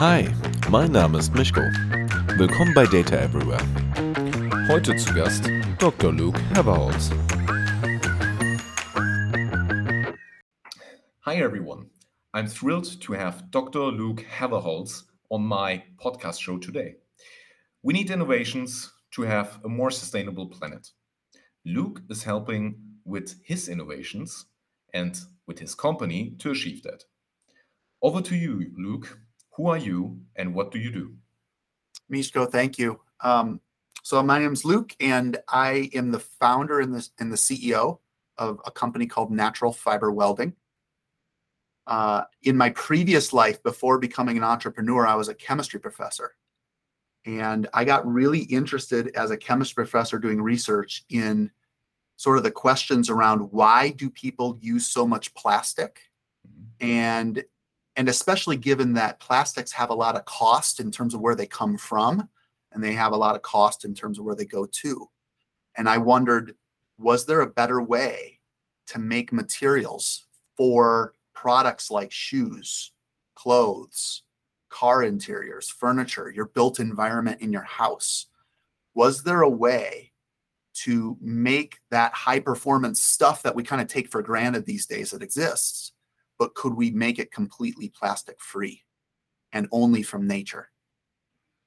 Hi, mein Name ist Mischko. Willkommen bei Data Everywhere. Heute zu Gast Dr. Luke Haverhals. Hi, everyone. I'm thrilled to have Dr. Luke Haverhals on my podcast show today. We need innovations to have a more sustainable planet. Luke is helping with his innovations and with his company to achieve that. Over to you, Luke. Who are you and what do you do? Mishko, thank you. Um, so my name is Luke, and I am the founder and the, and the CEO of a company called Natural Fiber Welding. Uh, in my previous life, before becoming an entrepreneur, I was a chemistry professor. And I got really interested as a chemistry professor doing research in sort of the questions around why do people use so much plastic? Mm-hmm. And and especially given that plastics have a lot of cost in terms of where they come from and they have a lot of cost in terms of where they go to. And i wondered was there a better way to make materials for products like shoes clothes car interiors furniture your built environment in your house? Was there a way to make that high performance stuff that we kind of take for granted these days that exists but could we make it completely plastic free and only from nature?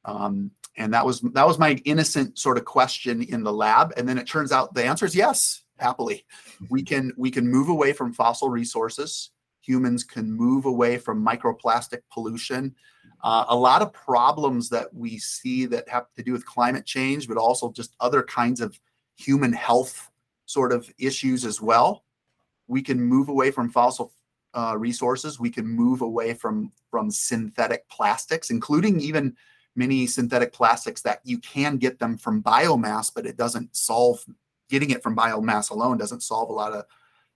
Um, and that was that was my innocent sort of question in the lab. And then it turns out the answer is yes, happily. We can we can move away from fossil resources. Humans can move away from microplastic pollution. Uh, a lot of problems that we see that have to do with climate change, but also just other kinds of human health sort of issues as well. We can move away from fossil uh, resources. We can move away from from synthetic plastics, including even many synthetic plastics that you can get them from biomass, but it doesn't solve getting it from biomass alone doesn't solve a lot of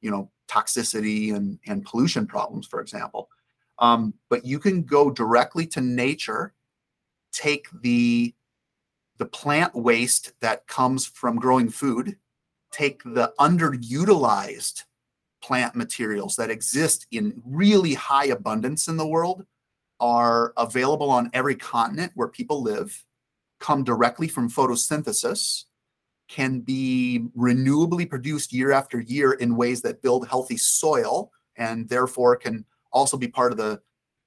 you know toxicity and and pollution problems, for example. Um, but you can go directly to nature, take the the plant waste that comes from growing food, take the underutilized plant materials that exist in really high abundance in the world are available on every continent where people live, come directly from photosynthesis, can be renewably produced year after year in ways that build healthy soil and therefore can also be part of the,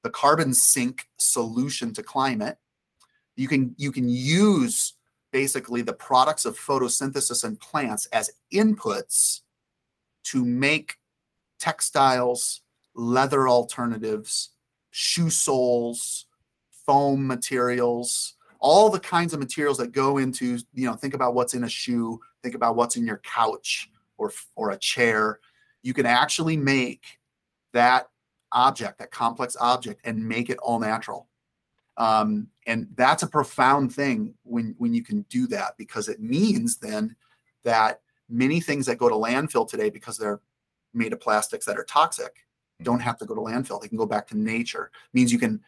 the carbon sink solution to climate. You can you can use basically the products of photosynthesis and plants as inputs to make textiles, leather alternatives, shoe soles, foam materials, all the kinds of materials that go into, you know, think about what's in a shoe, think about what's in your couch or, or a chair. You can actually make that object, that complex object, and make it all natural. Um, and that's a profound thing when when you can do that because it means then that many things that go to landfill today because they're made of plastics that are toxic mm-hmm. don't have to go to landfill. They can go back to nature. It means you can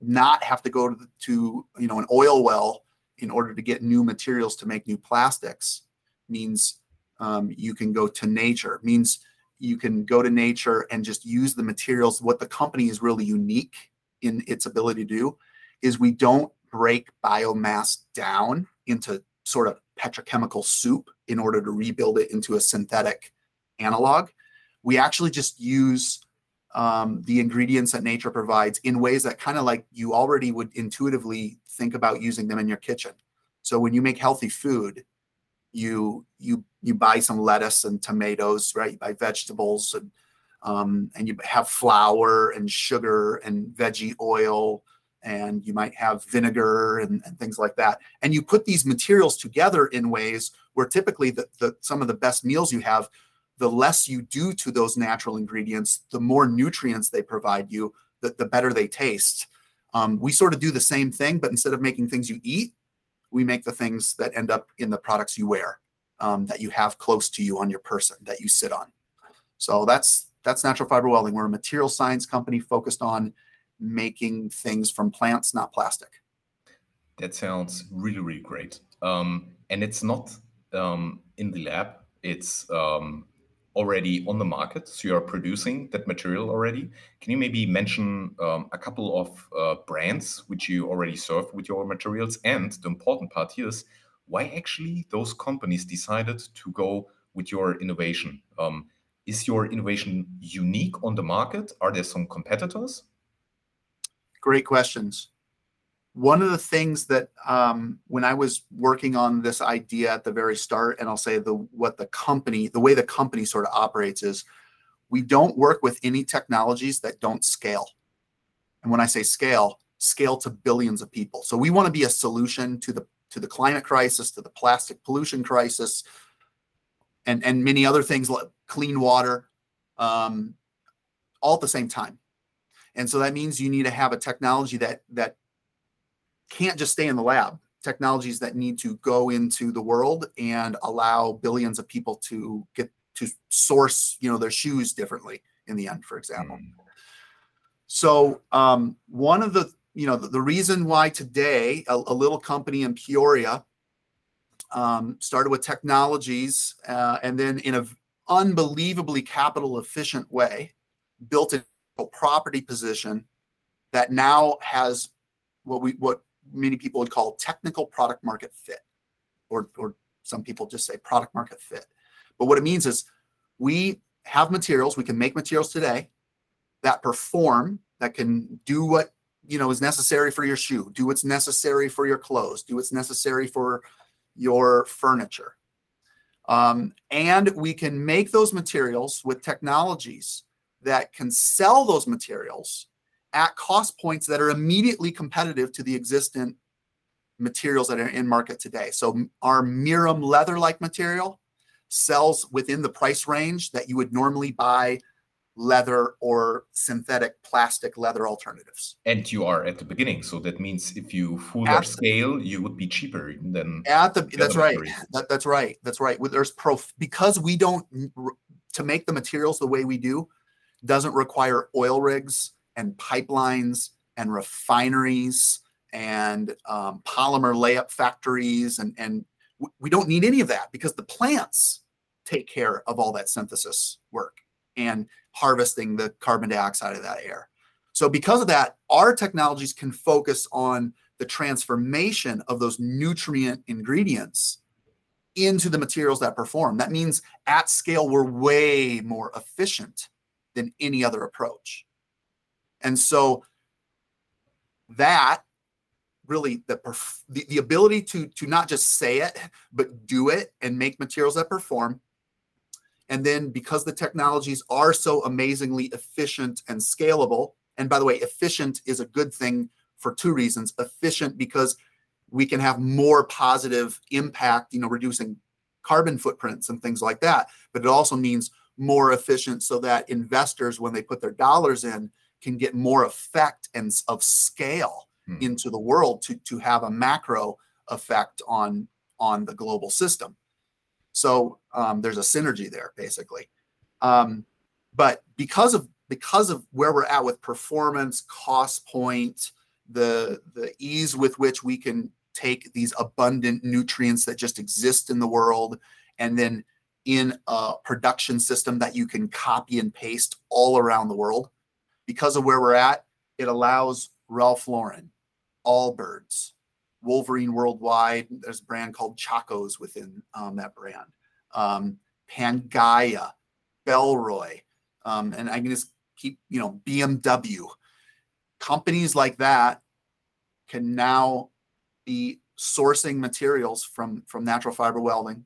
not have to go to, the, to you know an oil well in order to get new materials to make new plastics. It means um, you can go to nature. It means you can go to nature and just use the materials. What the company is really unique in its ability to do is we don't break biomass down into sort of petrochemical soup in order to rebuild it into a synthetic analog we actually just use um, the ingredients that nature provides in ways that kind of like you already would intuitively think about using them in your kitchen. So when you make healthy food, you you you buy some lettuce and tomatoes, right? You buy vegetables and um, and you have flour and sugar and veggie oil and you might have vinegar and, and, things like that. And you put these materials together in ways where typically the, the, some of the best meals you have the less you do to those natural ingredients, the more nutrients they provide you, the, the better they taste. Um, we sort of do the same thing, but instead of making things you eat, we make the things that end up in the products you wear, um, that you have close to you on your person, that you sit on. So that's that's natural fiber welding. We're a material science company focused on making things from plants, not plastic. That sounds really, really great. Um, and it's not um, in the lab. It's um, already on the market. So you are producing that material already. Can you maybe mention um, a couple of uh, brands which you already serve with your materials? And the important part here is why actually those companies decided to go with your innovation. Um, is your innovation unique on the market? Are there some competitors? Great questions. One of the things that um, when I was working on this idea at the very start, and I'll say the what the company, the way the company sort of operates is, we don't work with any technologies that don't scale. And when I say scale, scale to billions of people. So we want to be a solution to the to the climate crisis, to the plastic pollution crisis, and and many other things like clean water, um, all at the same time. And so that means you need to have a technology that that can't just stay in the lab. Technologies that need to go into the world and allow billions of people to get to source, you know, their shoes differently in the end, for example. Mm. So um, one of the, you know, the, the reason why today a, a little company in Peoria um, started with technologies uh, and then in an unbelievably capital efficient way built a property position that now has what we what many people would call technical product market fit or or some people just say product market fit but what it means is we have materials we can make materials today that perform that can do what you know is necessary for your shoe do what's necessary for your clothes do what's necessary for your furniture. Um, and we can make those materials with technologies that can sell those materials at cost points that are immediately competitive to the existing materials that are in market today. So our Mirum leather-like material sells within the price range that you would normally buy leather or synthetic plastic leather alternatives. And you are at the beginning, so that means if you full scale, you would be cheaper than at the. the that's right. That, that's right. That's right. There's prof because we don't to make the materials the way we do doesn't require oil rigs and pipelines and refineries and um, polymer layup factories and and we don't need any of that because the plants take care of all that synthesis work and harvesting the carbon dioxide of that air. So, because of that, our technologies can focus on the transformation of those nutrient ingredients into the materials that perform. That means at scale, we're way more efficient than any other approach. And so, that really the, the, the ability to to not just say it but do it and make materials that perform and then because the technologies are so amazingly efficient and scalable, and by the way, efficient is a good thing for two reasons. Efficient because we can have more positive impact, you know, reducing carbon footprints and things like that. But it also means more efficient so that investors, when they put their dollars in, can get more effect and of scale hmm. into the world to, to have a macro effect on on the global system. So um, there's a synergy there, basically. Um, but because of because of where we're at with performance, cost point, the the ease with which we can take these abundant nutrients that just exist in the world, and then in a production system that you can copy and paste all around the world. Because of where we're at, it allows Ralph Lauren, Allbirds, Wolverine Worldwide. There's a brand called Chacos within um, that brand. Um, Pangaia, Bellroy, um, and I can just keep, you know, BMW. Companies like that can now be sourcing materials from from natural fiber welding.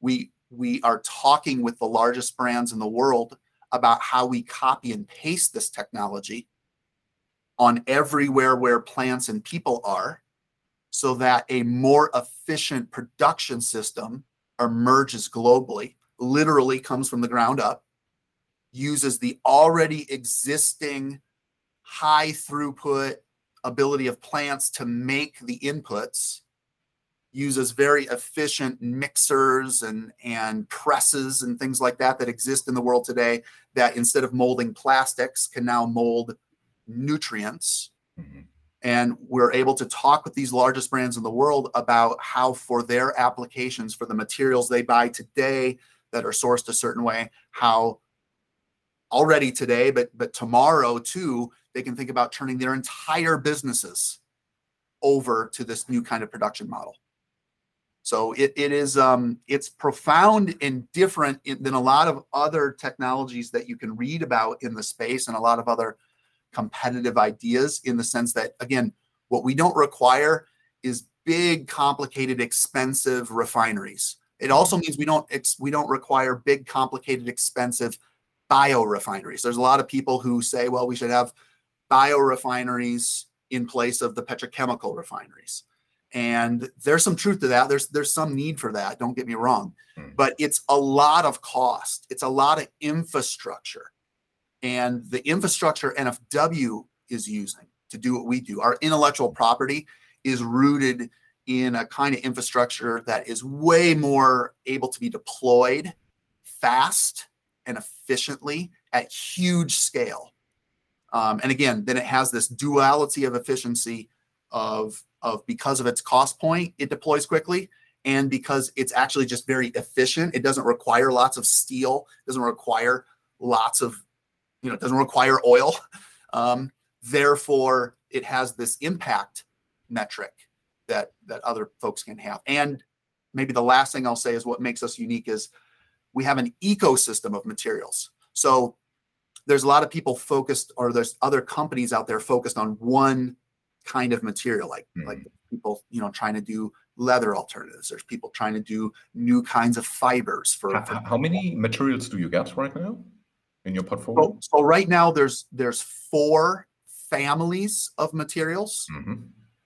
We we are talking with the largest brands in the world about how we copy and paste this technology on everywhere where plants and people are so that a more efficient production system emerges globally, literally comes from the ground up, uses the already existing high throughput ability of plants to make the inputs uses very efficient mixers and and presses and things like that that exist in the world today that instead of molding plastics can now mold nutrients mm-hmm. And we're able to talk with these largest brands in the world about how, for their applications, for the materials they buy today, that are sourced a certain way, how already today, but but tomorrow too, they can think about turning their entire businesses over to this new kind of production model. So it, it is um, it's profound and different in, than a lot of other technologies that you can read about in the space and a lot of other competitive ideas in the sense that again, what we don't require is big, complicated, expensive refineries. It also means we don't ex- we don't require big, complicated, expensive biorefineries. There's a lot of people who say, well, we should have biorefineries in place of the petrochemical refineries. And there's some truth to that. There's there's some need for that. Don't get me wrong, hmm. but it's a lot of cost. It's a lot of infrastructure, and the infrastructure NFW is using to do what we do. Our intellectual property is rooted in a kind of infrastructure that is way more able to be deployed fast and efficiently at huge scale. Um, and again, then it has this duality of efficiency of, of because of its cost point, it deploys quickly. And because it's actually just very efficient, it doesn't require lots of steel, doesn't require lots of, you know, doesn't require oil. Um, therefore, it has this impact metric that that other folks can have. And maybe the last thing I'll say is what makes us unique is we have an ecosystem of materials. So there's a lot of people focused, or there's other companies out there focused on one kind of material, like mm. like people, you know, trying to do leather alternatives. There's people trying to do new kinds of fibers for. How, for how many materials do you get right now in your portfolio? So, so right now there's there's four families of materials. Mm-hmm.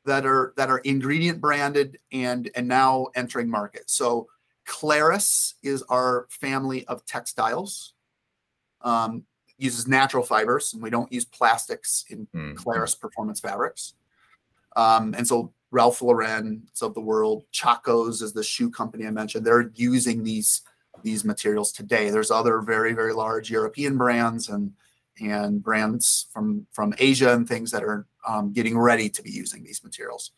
That are that are ingredient branded and and now entering market. So Clarus is our family of textiles. Um, uses natural fibers, and we don't use plastics in mm. Clarus performance fabrics. Um, and so Ralph Lauren of the world, Chacos is the shoe company I mentioned. They're using these these materials today. There's other very very large European brands and and brands from from Asia and things that are um, getting ready to be using these materials.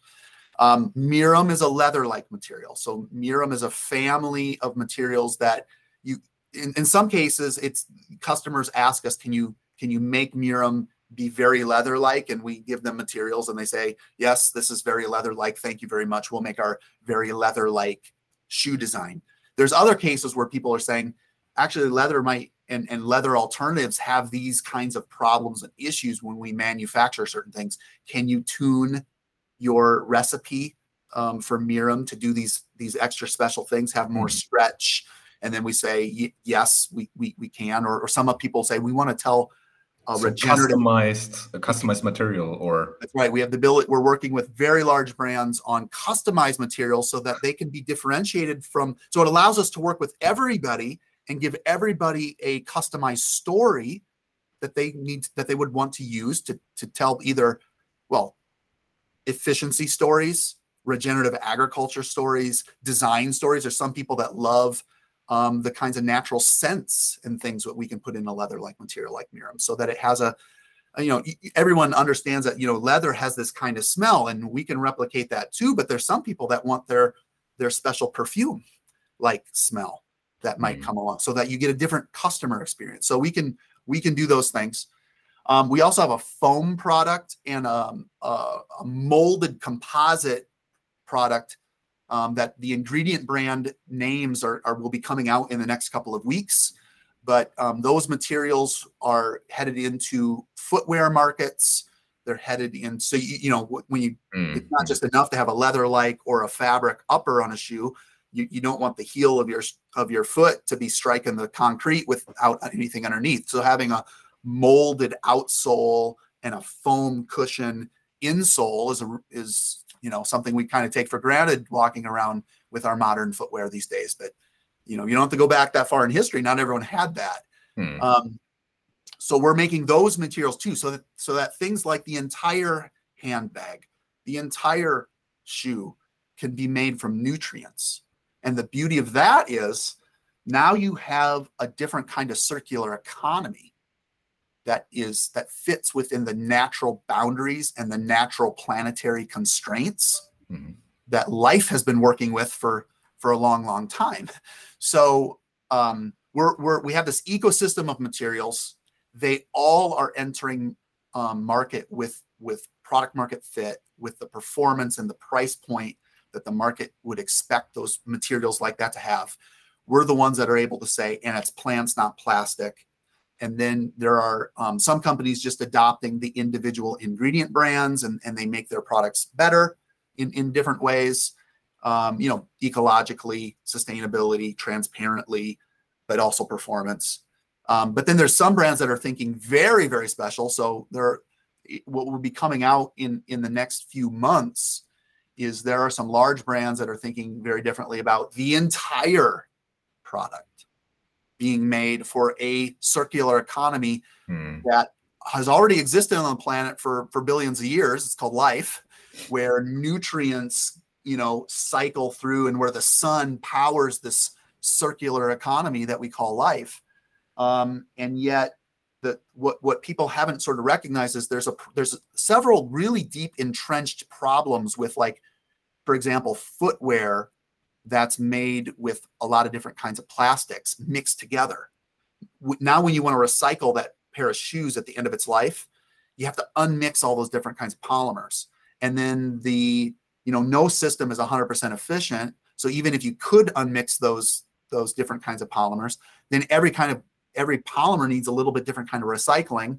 Um, Mirum is a leather-like material. So Mirum is a family of materials that you, in, in some cases, it's customers ask us, can you can you make Mirum be very leather-like? And we give them materials, and they say, yes, this is very leather-like. Thank you very much. We'll make our very leather-like shoe design. There's other cases where people are saying, actually, leather might and, and leather alternatives have these kinds of problems and issues when we manufacture certain things. Can you tune your recipe um, for Mirum to do these these extra special things, have more mm-hmm. stretch, and then we say yes, we we, we can. Or, or some of people say we want to tell a so customized a customized material or that's right we have the ability we're working with very large brands on customized materials so that they can be differentiated from so it allows us to work with everybody and give everybody a customized story that they need that they would want to use to to tell either well efficiency stories, regenerative agriculture stories, design stories. There's some people that love um, the kinds of natural scents and things that we can put in a leather-like material like Mirum, so that it has a, you know, everyone understands that you know leather has this kind of smell, and we can replicate that too. But there's some people that want their their special perfume like smell that might mm. come along, so that you get a different customer experience. So we can we can do those things. Um, we also have a foam product and um, a, a, molded composite product um, that the ingredient brand names are, are, will be coming out in the next couple of weeks. But um, those materials are headed into footwear markets. They're headed in. So you, you know when you mm. it's not just enough to have a leather like or a fabric upper on a shoe. You, you don't want the heel of your of your foot to be striking the concrete without anything underneath. So having a molded outsole and a foam cushion insole is a, is you know something we kind of take for granted walking around with our modern footwear these days. But you know you don't have to go back that far in history. Not everyone had that. Hmm. Um, so we're making those materials too, so that so that things like the entire handbag, the entire shoe, can be made from nutrients. And the beauty of that is now you have a different kind of circular economy that is that fits within the natural boundaries and the natural planetary constraints mm-hmm. that life has been working with for for a long long time so um, we're, we're we have this ecosystem of materials. They all are entering um, market with with product market fit, with the performance and the price point that the market would expect those materials like that to have. We're the ones that are able to say, and it's plants, not plastic. And then there are um, some companies just adopting the individual ingredient brands and, and they make their products better in, in different ways, um, you know, ecologically, sustainability, transparently, but also performance. Um, but then there's some brands that are thinking very, very special. So there, what will be coming out in in the next few months is there are some large brands that are thinking very differently about the entire product being made for a circular economy hmm. that has already existed on the planet for for billions of years it's called life where nutrients you know cycle through and where the sun powers this circular economy that we call life um, and yet the what what people haven't sort of recognized is there's a there's several really deep entrenched problems with like for example footwear that's made with a lot of different kinds of plastics mixed together. Now, when you want to recycle that pair of shoes at the end of its life, you have to unmix all those different kinds of polymers. And then the, you know, no system is 100% efficient. So even if you could unmix those those different kinds of polymers, then every kind of every polymer needs a little bit different kind of recycling.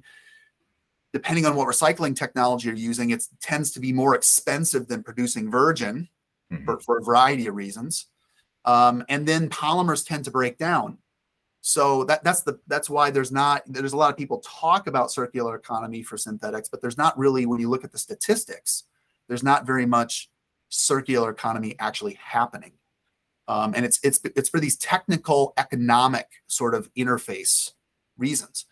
Depending on what recycling technology you're using, it tends to be more expensive than producing virgin mm-hmm. for, for a variety of reasons. Um, and then polymers tend to break down. So that, that's the that's why there's not there's a lot of people talk about circular economy for synthetics, but there's not really when you look at the statistics, there's not very much circular economy actually happening. Um, and it's it's it's for these technical economic sort of interface reasons.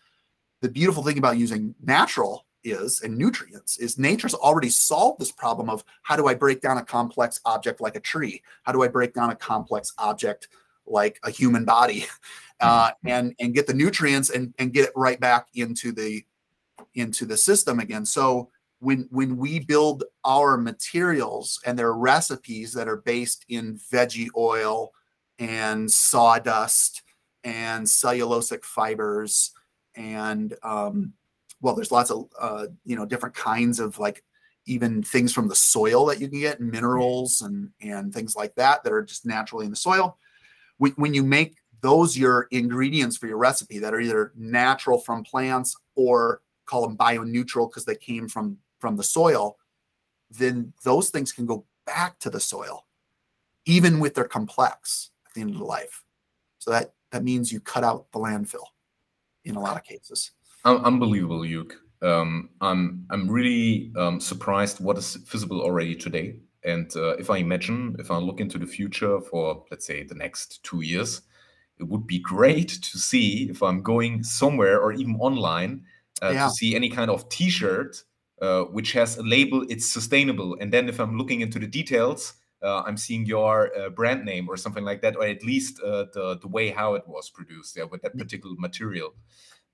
The beautiful thing about using natural is and nutrients is nature's already solved this problem of how do I break down a complex object like a tree? How do I break down a complex object like a human body uh, mm-hmm. and and get the nutrients and and get it right back into the into the system again. So when when we build our materials and their recipes that are based in veggie oil and sawdust and cellulosic fibers and um, well there's lots of uh, you know different kinds of like even things from the soil that you can get minerals and and things like that that are just naturally in the soil. When, when you make those your ingredients for your recipe that are either natural from plants or call them bio-neutral because they came from from the soil then those things can go back to the soil even with their complex at the end of the life. So that that means you cut out the landfill in a lot of cases unbelievable, Luke. Um, I'm I'm really um, surprised what is visible already today. And uh, if I imagine, if I look into the future for let's say the next two years, it would be great to see if I'm going somewhere or even online uh, yeah. to see any kind of T-shirt uh, which has a label it's sustainable. And then if I'm looking into the details, uh, I'm seeing your uh, brand name or something like that, or at least uh, the the way how it was produced, yeah, with that particular material.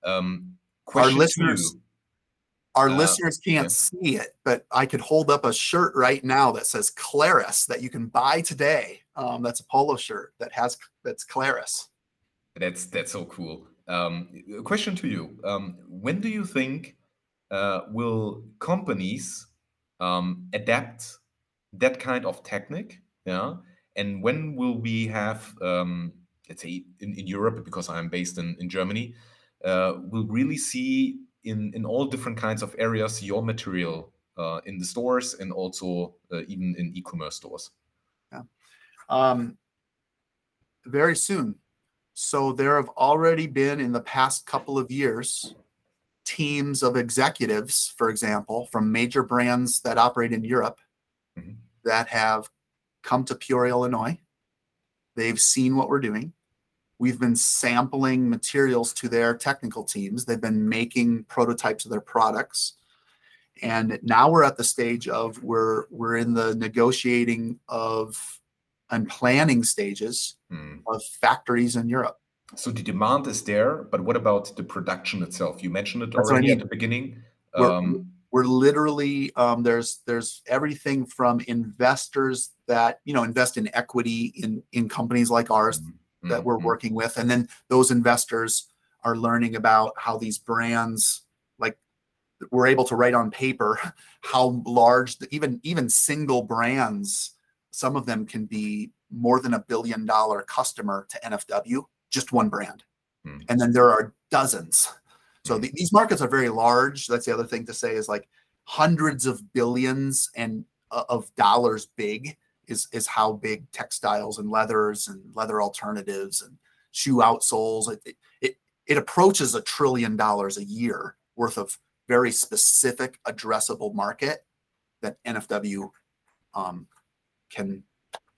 Um, our listeners our uh, listeners can't yeah. see it, but I could hold up a shirt right now that says Clarus that you can buy today. Um, that's a polo shirt that has that's Clarus. That's that's so cool. Um, a question to you: um, When do you think uh, will companies um, adapt that kind of technique? Yeah, and when will we have, um, let's say, in, in Europe, because I'm based in in Germany, uh, will really see in in all different kinds of areas your material uh, in the stores and also uh, even in e-commerce stores. Yeah, um, very soon. So there have already been in the past couple of years teams of executives, for example, from major brands that operate in Europe mm-hmm. that have come to Peoria, Illinois. They've seen what we're doing. We've been sampling materials to their technical teams. They've been making prototypes of their products. And now we're at the stage of we're we're in the negotiating of and planning stages mm. of factories in Europe. So the demand is there, but what about the production itself? You mentioned it That's already I mean. at the beginning. We're, um, we're literally um, there's there's everything from investors that you know invest in equity in in companies like ours. Mm that we're Mhm. working with and then those investors are learning about how these brands like we're able to write on paper how large the, even even single brands some of them can be more than a billion dollar customer to nfw just one brand Hmm. and then there are dozens so Hmm. the, these markets are very large that's the other thing to say is like hundreds of billions and uh, of dollars big is is how big textiles and leathers and leather alternatives and shoe outsoles it, it it approaches a trillion dollars a year worth of very specific addressable market that NFW um, can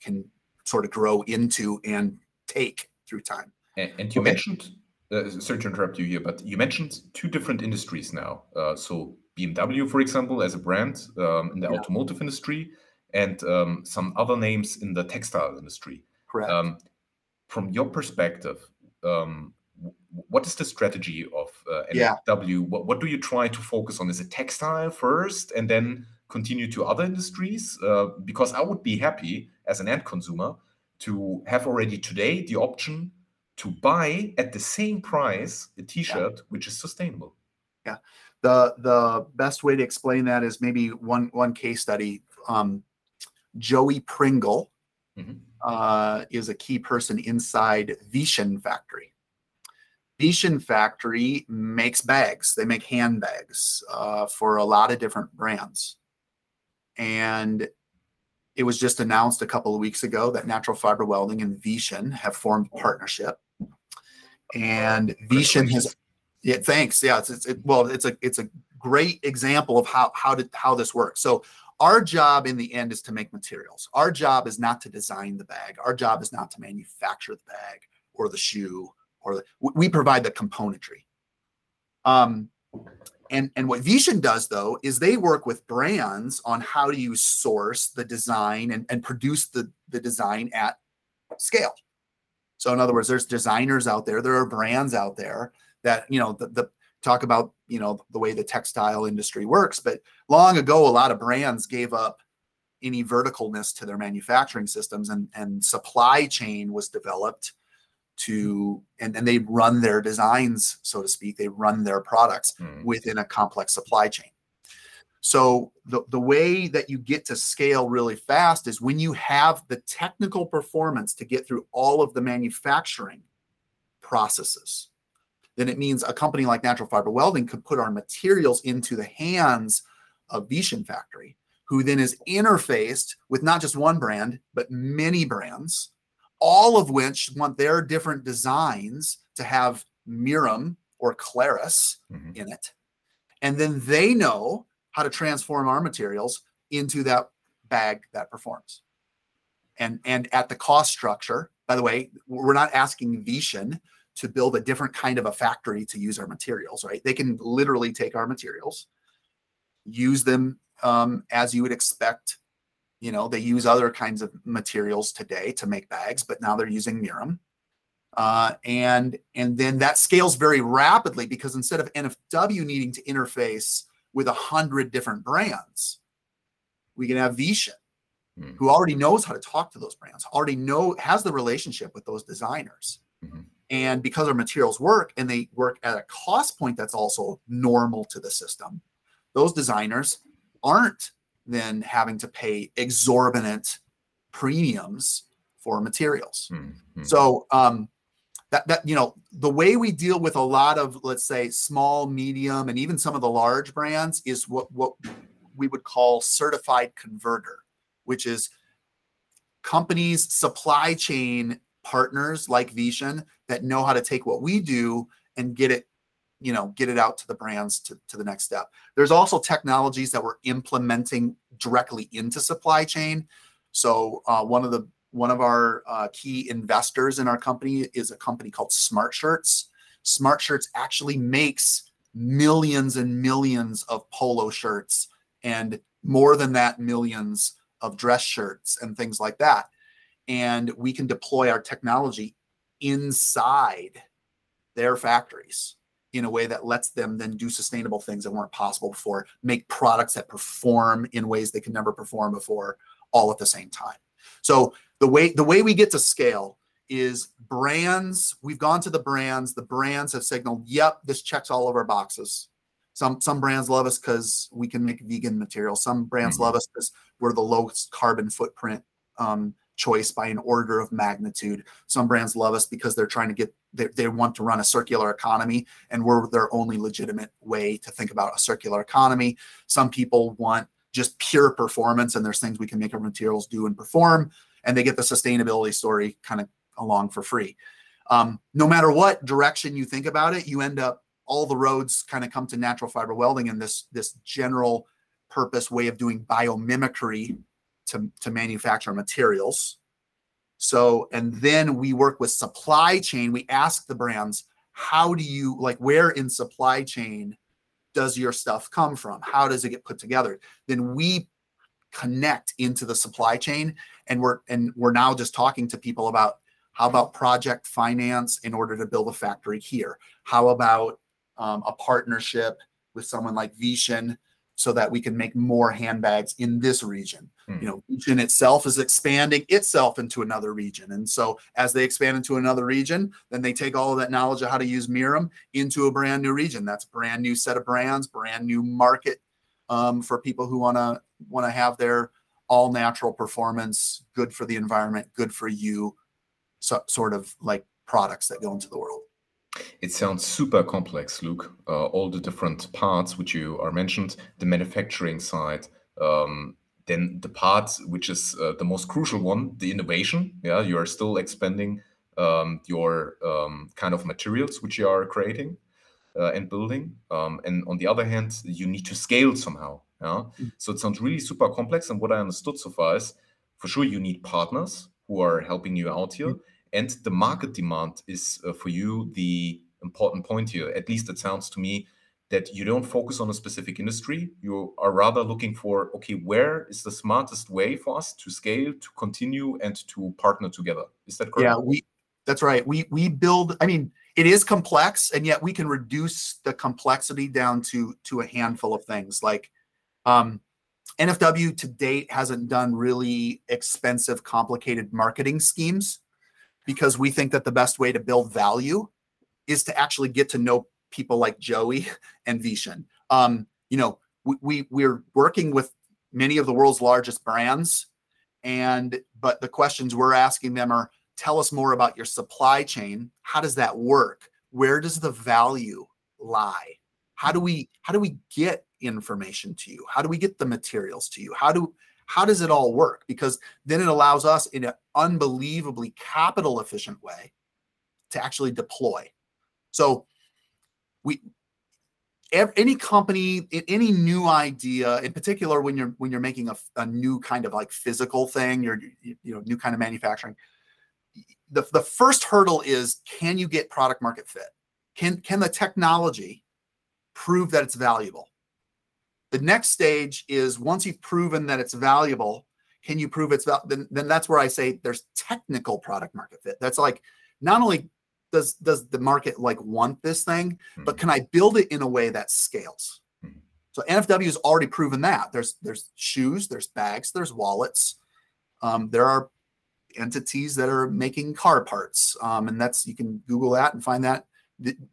can sort of grow into and take through time. And, and you Okay. mentioned, uh, sorry to interrupt you here, but you mentioned two different industries now. Uh, so BMW, for example, as a brand um, in the Yeah. automotive industry, and um, some other names in the textile industry. Correct. Um, from your perspective, um, what is the strategy of uh, Yeah. NFW? What, what do you try to focus on? Is it textile first and then continue to other industries? Uh, because I would be happy as an end consumer to have already today the option to buy at the same price a t-shirt which is sustainable. Yeah. The the best way to explain that is maybe one one case study. Um, Joey Pringle Mhm. uh, is a key person inside Vishen Factory. Vishen Factory makes bags. They make handbags uh, for a lot of different brands, and it was just announced a couple of weeks ago that Natural Fiber Welding and Vishen have formed a partnership, and Vishen has yeah, thanks. Yeah, it's, it's it, well, it's a it's a great example of how how did how this works. So our job in the end is to make materials. Our job is not to design the bag. Our job is not to manufacture the bag or the shoe or the, we- provide the componentry. Um, and and what Vision does though is they work with brands on how do you source the design and, and produce the the design at scale. So in other words, there's designers out there, there are brands out there that you know the, the talk about you know the way the textile industry works but long ago a lot of brands gave up any verticalness to their manufacturing systems and and supply chain was developed to and, and they run their designs so to speak they run their products Mm. within a complex supply chain so the, the way that you get to scale really fast is when you have the technical performance to get through all of the manufacturing processes then it means a company like Natural Fiber Welding could put our materials into the hands of Vishen Factory, who then is interfaced with not just one brand, but many brands, all of which want their different designs to have Mirum or Clarus Mhm. in it. And then they know how to transform our materials into that bag that performs. And, and at the cost structure, by the way, we're not asking Vishen to build a different kind of a factory to use our materials, right? They can literally take our materials, use them um, as you would expect. You know, they use other kinds of materials today to make bags, but now they're using Mirum. Uh, and and then that scales very rapidly because instead of NFW needing to interface with a hundred different brands, we can have Vishen, Mm. who already knows how to talk to those brands, already know has the relationship with those designers. Mhm. And because our materials work and they work at a cost point that's also normal to the system, those designers aren't then having to pay exorbitant premiums for materials. Mm. Mm. So um, that that you know the way we deal with a lot of let's say small, medium, and even some of the large brands is what what we would call certified converter, which is companies supply chain partners like Vishen that know how to take what we do and get it you know get it out to the brands to, to the next step. There's also technologies that we're implementing directly into supply chain. So uh, one of the one of our uh, key investors in our company is a company called smart shirts. Smart shirts actually makes millions and millions of polo shirts and more than that millions of dress shirts and things like that. And we can deploy our technology inside their factories in a way that lets them then do sustainable things that weren't possible before, make products that perform in ways they could never perform before, all at the same time. So the way the way we get to scale is brands. We've gone to the brands. The brands have signaled, "Yep, this checks all of our boxes." Some some brands love us because we can make vegan material. Some brands Mhm. love us because we're the lowest carbon footprint um, choice by an order of magnitude. Some brands love us because they're trying to get they, they want to run a circular economy, and we're their only legitimate way to think about a circular economy. Some people want just pure performance, and there's things we can make our materials do and perform, and they get the sustainability story kind of along for free. Um, no matter what direction you think about it, you end up all the roads kind of come to natural fiber welding and this this general purpose way of doing biomimicry to, to manufacture materials. So, and then we work with supply chain. We ask the brands, how do you like where in supply chain does your stuff come from? How does it get put together? Then we connect into the supply chain and we're and we're now just talking to people about how about project finance in order to build a factory here? How about um, a partnership with someone like Vishen so that we can make more handbags in this region. Hmm. You know, Vishen itself is expanding itself into another region. And so as they expand into another region, then they take all of that knowledge of how to use Mirum into a brand new region. That's a brand new set of brands, brand new market um, for people who want to want to have their all natural performance, good for the environment, good for you, so, sort of like products that go into the world. It sounds super complex, Luke. Uh, all the different parts which you are mentioned, the manufacturing side, um, then the part which is uh, the most crucial one, the innovation. Yeah, you are still expanding um, your um, kind of materials which you are creating uh, and building. Um, and on the other hand, you need to scale somehow. Yeah, so it sounds really super complex. And what I understood so far is, for sure, you need partners who are helping you out here and the market demand is uh, for you the important point here. At least it sounds to me that you don't focus on a specific industry. You are rather looking for okay where is the smartest way for us to scale to continue and to partner together. Is that correct? Yeah, we that's right. We we build, I mean, it is complex, and yet we can reduce the complexity down to to a handful of things. Like um NFW to date hasn't done really expensive, complicated marketing schemes because we think that the best way to build value is to actually get to know people like Joey and Vishen. Um, you know, we, we we're working with many of the world's largest brands, and but the questions we're asking them are tell us more about your supply chain. How does that work? Where does the value lie? How do we how do we get information to you? How do we get the materials to you? How do how does it all work? Because then it allows us in an unbelievably capital efficient way to actually deploy. So we any company any new idea in particular when you're when you're making a, a new kind of like physical thing you're you know new kind of manufacturing the, the first hurdle is can you get product market fit can can the technology prove that it's valuable the next stage is once you've proven that it's valuable can you prove it's val- then, then that's where i say there's technical product market fit. That's like not only does does the market like want this thing but can i build it in a way that scales? Mhm. so nfw has already proven that. There's there's shoes there's bags there's wallets. Um, there are entities that are making car parts. Um, and that's you can google that and find that.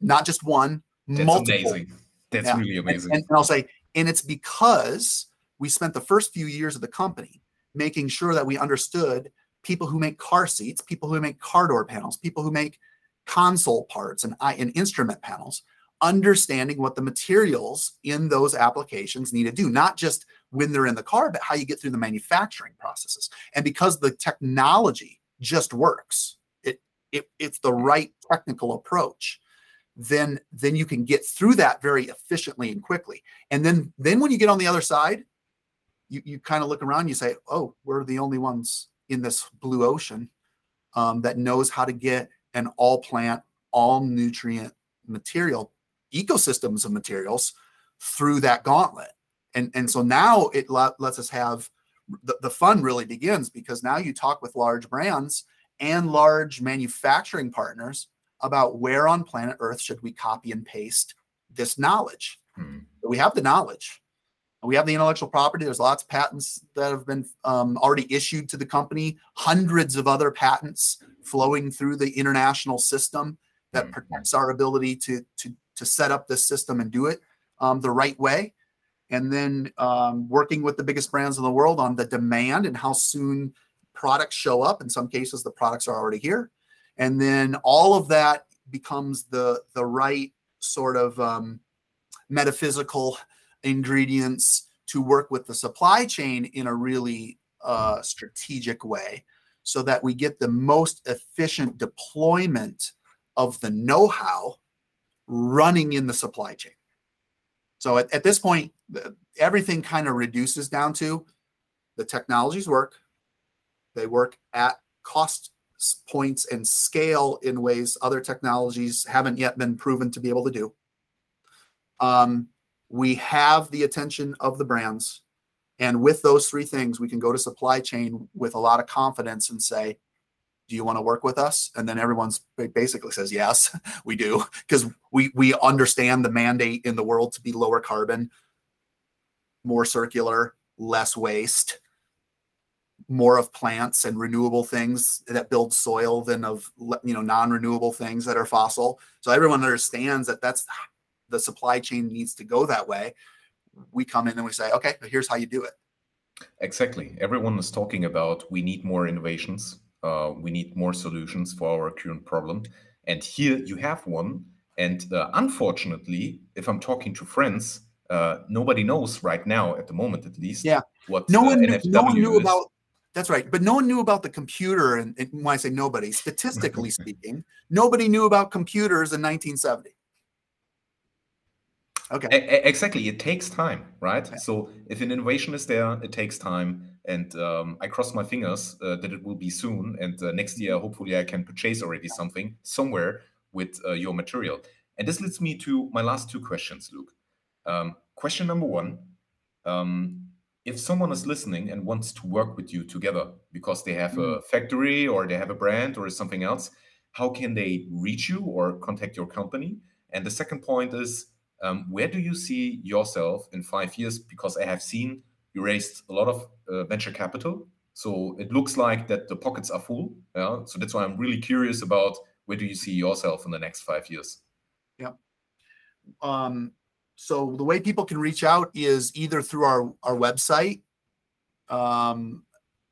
Not just one that's multiple. amazing. That's Yeah. really amazing. and, and I'll say, and it's because we spent the first few years of the company making sure that we understood people who make car seats, people who make car door panels, people who make console parts and, and instrument panels, understanding what the materials in those applications need to do, not just when they're in the car, but how you get through the manufacturing processes. And because the technology just works, it, it it's the right technical approach then then you can get through that very efficiently and quickly. And then then when you get on the other side, you you kind of look around, you say, "Oh, we're the only ones in this blue ocean um, that knows how to get an all plant, all nutrient material ecosystems of materials through that gauntlet." And and so now it lets us have the, the fun really begins because now you talk with large brands and large manufacturing partners about where on planet Earth should we copy and paste this knowledge. Hmm. We have the knowledge. We have the intellectual property. There's lots of patents that have been um, already issued to the company, hundreds of other patents flowing through the international system that Mhm. protects our ability to to to set up this system and do it um, the right way and then um, working with the biggest brands in the world on the demand and how soon products show up in some cases the products are already here and then all of that becomes the the right sort of um, metaphysical ingredients to work with the supply chain in a really uh, strategic way so that we get the most efficient deployment of the know-how running in the supply chain. So at, at this point everything kind of reduces down to the technologies work they work at cost points and scale in ways other technologies haven't yet been proven to be able to do. Um, we have the attention of the brands and with those three things we can go to supply chain with a lot of confidence and say do you want to work with us? And then everyone's basically says yes we do. Because we we understand the mandate in the world to be lower carbon more circular less waste more of plants and renewable things that build soil than of you know non-renewable things that are fossil so everyone understands that that's the supply chain needs to go that way we come in and we say okay here's how you do it Exactly. Everyone is talking about we need more innovations. Uh, we need more solutions for our current problem. And here you have one. And uh, unfortunately, if I'm talking to friends, uh, nobody knows right now, at the moment at least, Yeah. what no uh, one knew, no one NFW knew is. about that's right but no one knew about the computer and, and when i say nobody statistically speaking nobody knew about computers in 1970 okay e- exactly. It takes time, right? Yeah. So if an innovation is there, it takes time. And um, I cross my fingers uh, that it will be soon. And uh, next year, hopefully, I can purchase already something somewhere with uh, your material. And this leads me to my last two questions, Luke. Um, question number one um, If someone is listening and wants to work with you together because they have a factory or they have a brand or something else, how can they reach you or contact your company? And the second point is, um, where do you see yourself in five years? Because I have seen you raised a lot of uh, venture capital, so it looks like that the pockets are full. Yeah, so that's why I'm really curious about where do you see yourself in the next five years? um, so the way people can reach out is either through our our website um,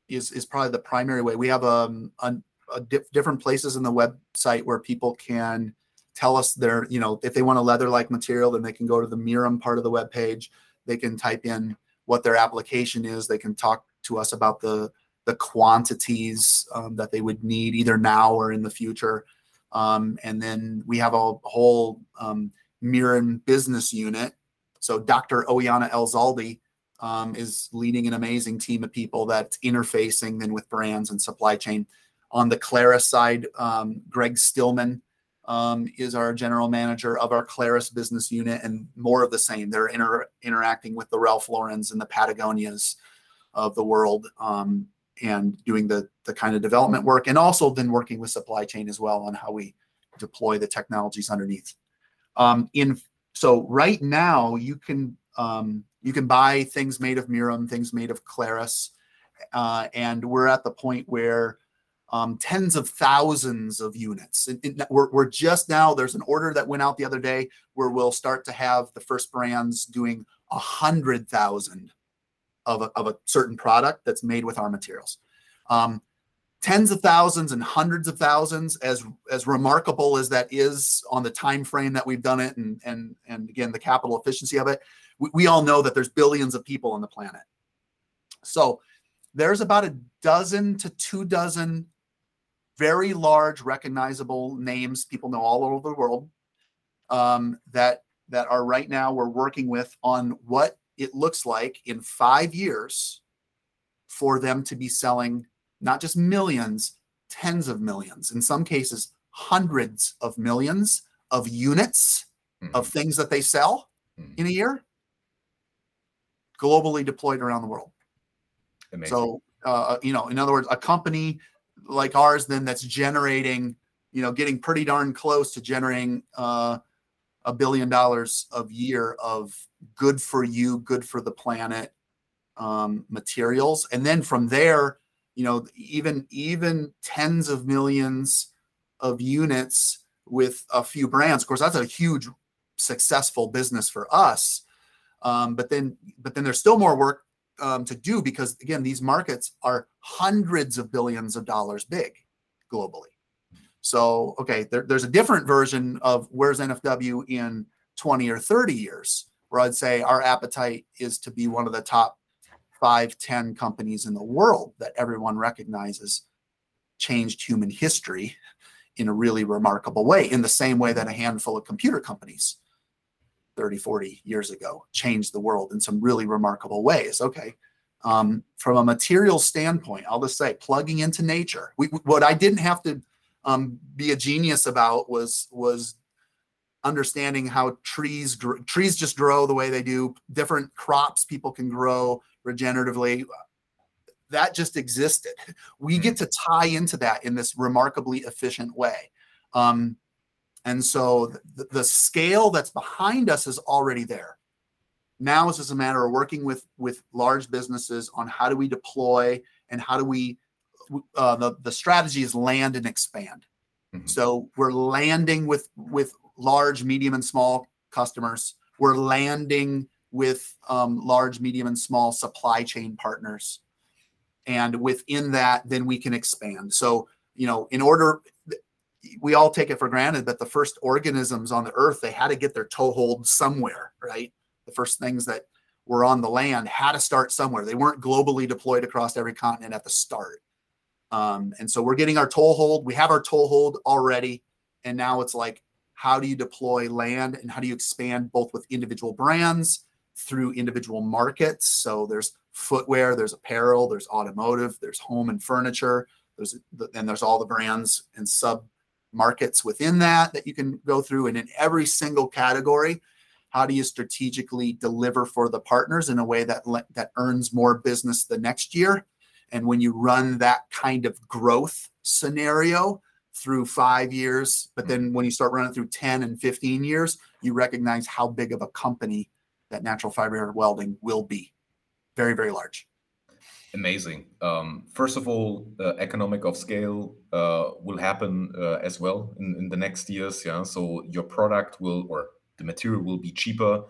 is is probably the primary way. We have um, a, a diff- different places in the website where people can tell us their you know if they want a leather like material then they can go to the mirum part of the web page they can type in what their application is. They can talk to us about the the quantities um, that they would need either now or in the future. Um, and then we have a whole um, Mirum business unit. So Dr. Oyana Elzaldi um, is leading an amazing team of people that's interfacing then with brands and supply chain. On the Clarus side, um, Greg Stillman um, is our general manager of our Clarus business unit, and more of the same. They're inter- interacting with the Ralph Laurens and the Patagonias of the world um, and doing the the kind of development work, and also then working with supply chain as well on how we deploy the technologies underneath um, in so right now you can um, you can buy things made of Mirum, things made of Clarus, uh, and we're at the point where um, tens of thousands of units. We're, we're just now there's an order that went out the other day where we'll start to have the first brands doing a hundred thousand of a, of a certain product that's made with our materials. Um, tens of thousands and hundreds of thousands as as remarkable as that is on the time frame that we've done it and and and again the capital efficiency of it we, we all know that there's billions of people on the planet. So there's about a dozen to two dozen very large recognizable names people know all over the world um, that that are right now we're working with on what it looks like in five years for them to be selling not just millions, tens of millions, in some cases, hundreds of millions of units Mhm. of things that they sell Mhm. in a year, globally deployed around the world. Amazing. So, uh, you know, in other words, a company like ours, then that's generating, you know, getting pretty darn close to generating uh, a billion dollars of year of good for you, good for the planet um, materials, and then from there, you know even even tens of millions of units with a few brands. Of course that's a huge successful business for us. Um, but then but then there's still more work um, to do because again these markets are hundreds of billions of dollars big globally. So okay there, there's a different version of where's nfw in 20 or 30 years where i'd say our appetite is to be one of the top five, 10 companies in the world that everyone recognizes changed human history in a really remarkable way, in the same way that a handful of computer companies 30, 40 years ago changed the world in some really remarkable ways. Okay. Um, from a material standpoint, I'll just say plugging into nature. We, what I didn't have to um, be a genius about was was understanding how trees trees just grow the way they do. Different crops people can grow regeneratively that just existed. We get to tie into that in this remarkably efficient way. Um, and so the, the scale that's behind us is already there. Now it's just a matter of working with with large businesses on how do we deploy and how do we uh, the, the strategy is land and expand. Mm-hmm. so we're landing with with large medium and small customers. We're landing with um, large, medium, and small supply chain partners. And within that, then we can expand. So, you know, in order, we all take it for granted, but the first organisms on the earth, they had to get their toehold somewhere, right? The first things that were on the land had to start somewhere. They weren't globally deployed across every continent at the start. Um, and so we're getting our toehold. We have our toehold already. And now it's like, how do you deploy land and how do you expand both with individual brands through individual markets. So there's footwear, there's apparel, there's automotive, there's home and furniture. There's and there's all the brands and sub markets within that that you can go through. And in every single category, how do you strategically deliver for the partners in a way that that earns more business the next year? And when you run that kind of growth scenario through five years, but hmm. then when you start running through 10 and 15 years, you recognize how big of a company that natural fiber welding will be very, very large. Amazing. Um, first of all, uh, economic of scale uh, will happen uh, as well in, in the next years. Yeah, so your product will or the material will be cheaper.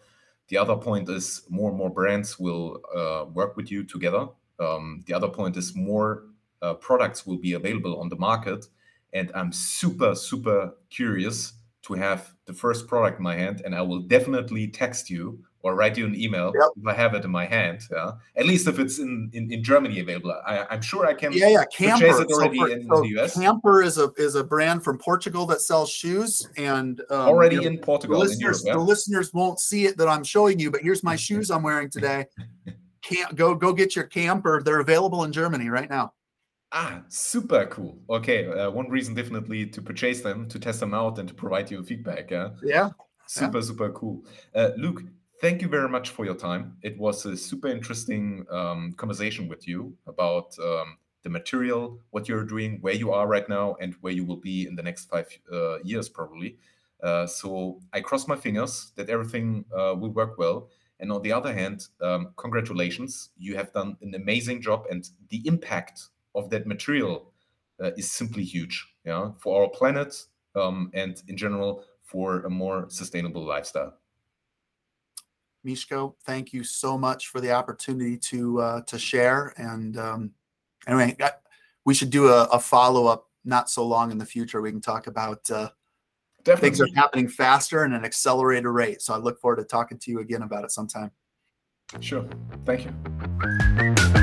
The other point is more and more brands will uh, work with you together. Um, the other point is more uh, products will be available on the market, and I'm super super curious to have the first product in my hand, and I will definitely text you or write you an email yep. if I have it in my hand. Yeah, at least if it's in in, in Germany available. I, am sure I can. Yeah, yeah. Camper. Purchase it already so for, in, so the US. Camper is a is a brand from Portugal that sells shoes and um, already you know, in Portugal. The listeners, Europe, yeah? the listeners won't see it that I'm showing you, but here's my shoes I'm wearing today. Can't go go get your camper. They're available in Germany right now. Ah, super cool. Okay, uh, one reason definitely to purchase them, to test them out, and to provide you feedback. Yeah. Yeah. Super, yeah. super cool. Uh, Luke, thank you very much for your time. It was a super interesting um, conversation with you about um, the material, what you're doing, where you are right now, and where you will be in the next five uh, years, probably. Uh, so I cross my fingers that everything uh, will work well. And on the other hand, um, congratulations. You have done an amazing job, and the impact of that material uh, is simply huge yeah, for our planet um, and in general for a more sustainable lifestyle. Miško, thank you so much for the opportunity to uh, to share. And um, anyway, we should do a, a follow up not so long in the future. We can talk about uh, things are happening faster and an accelerated rate. So I look forward to talking to you again about it sometime. Sure. Thank you.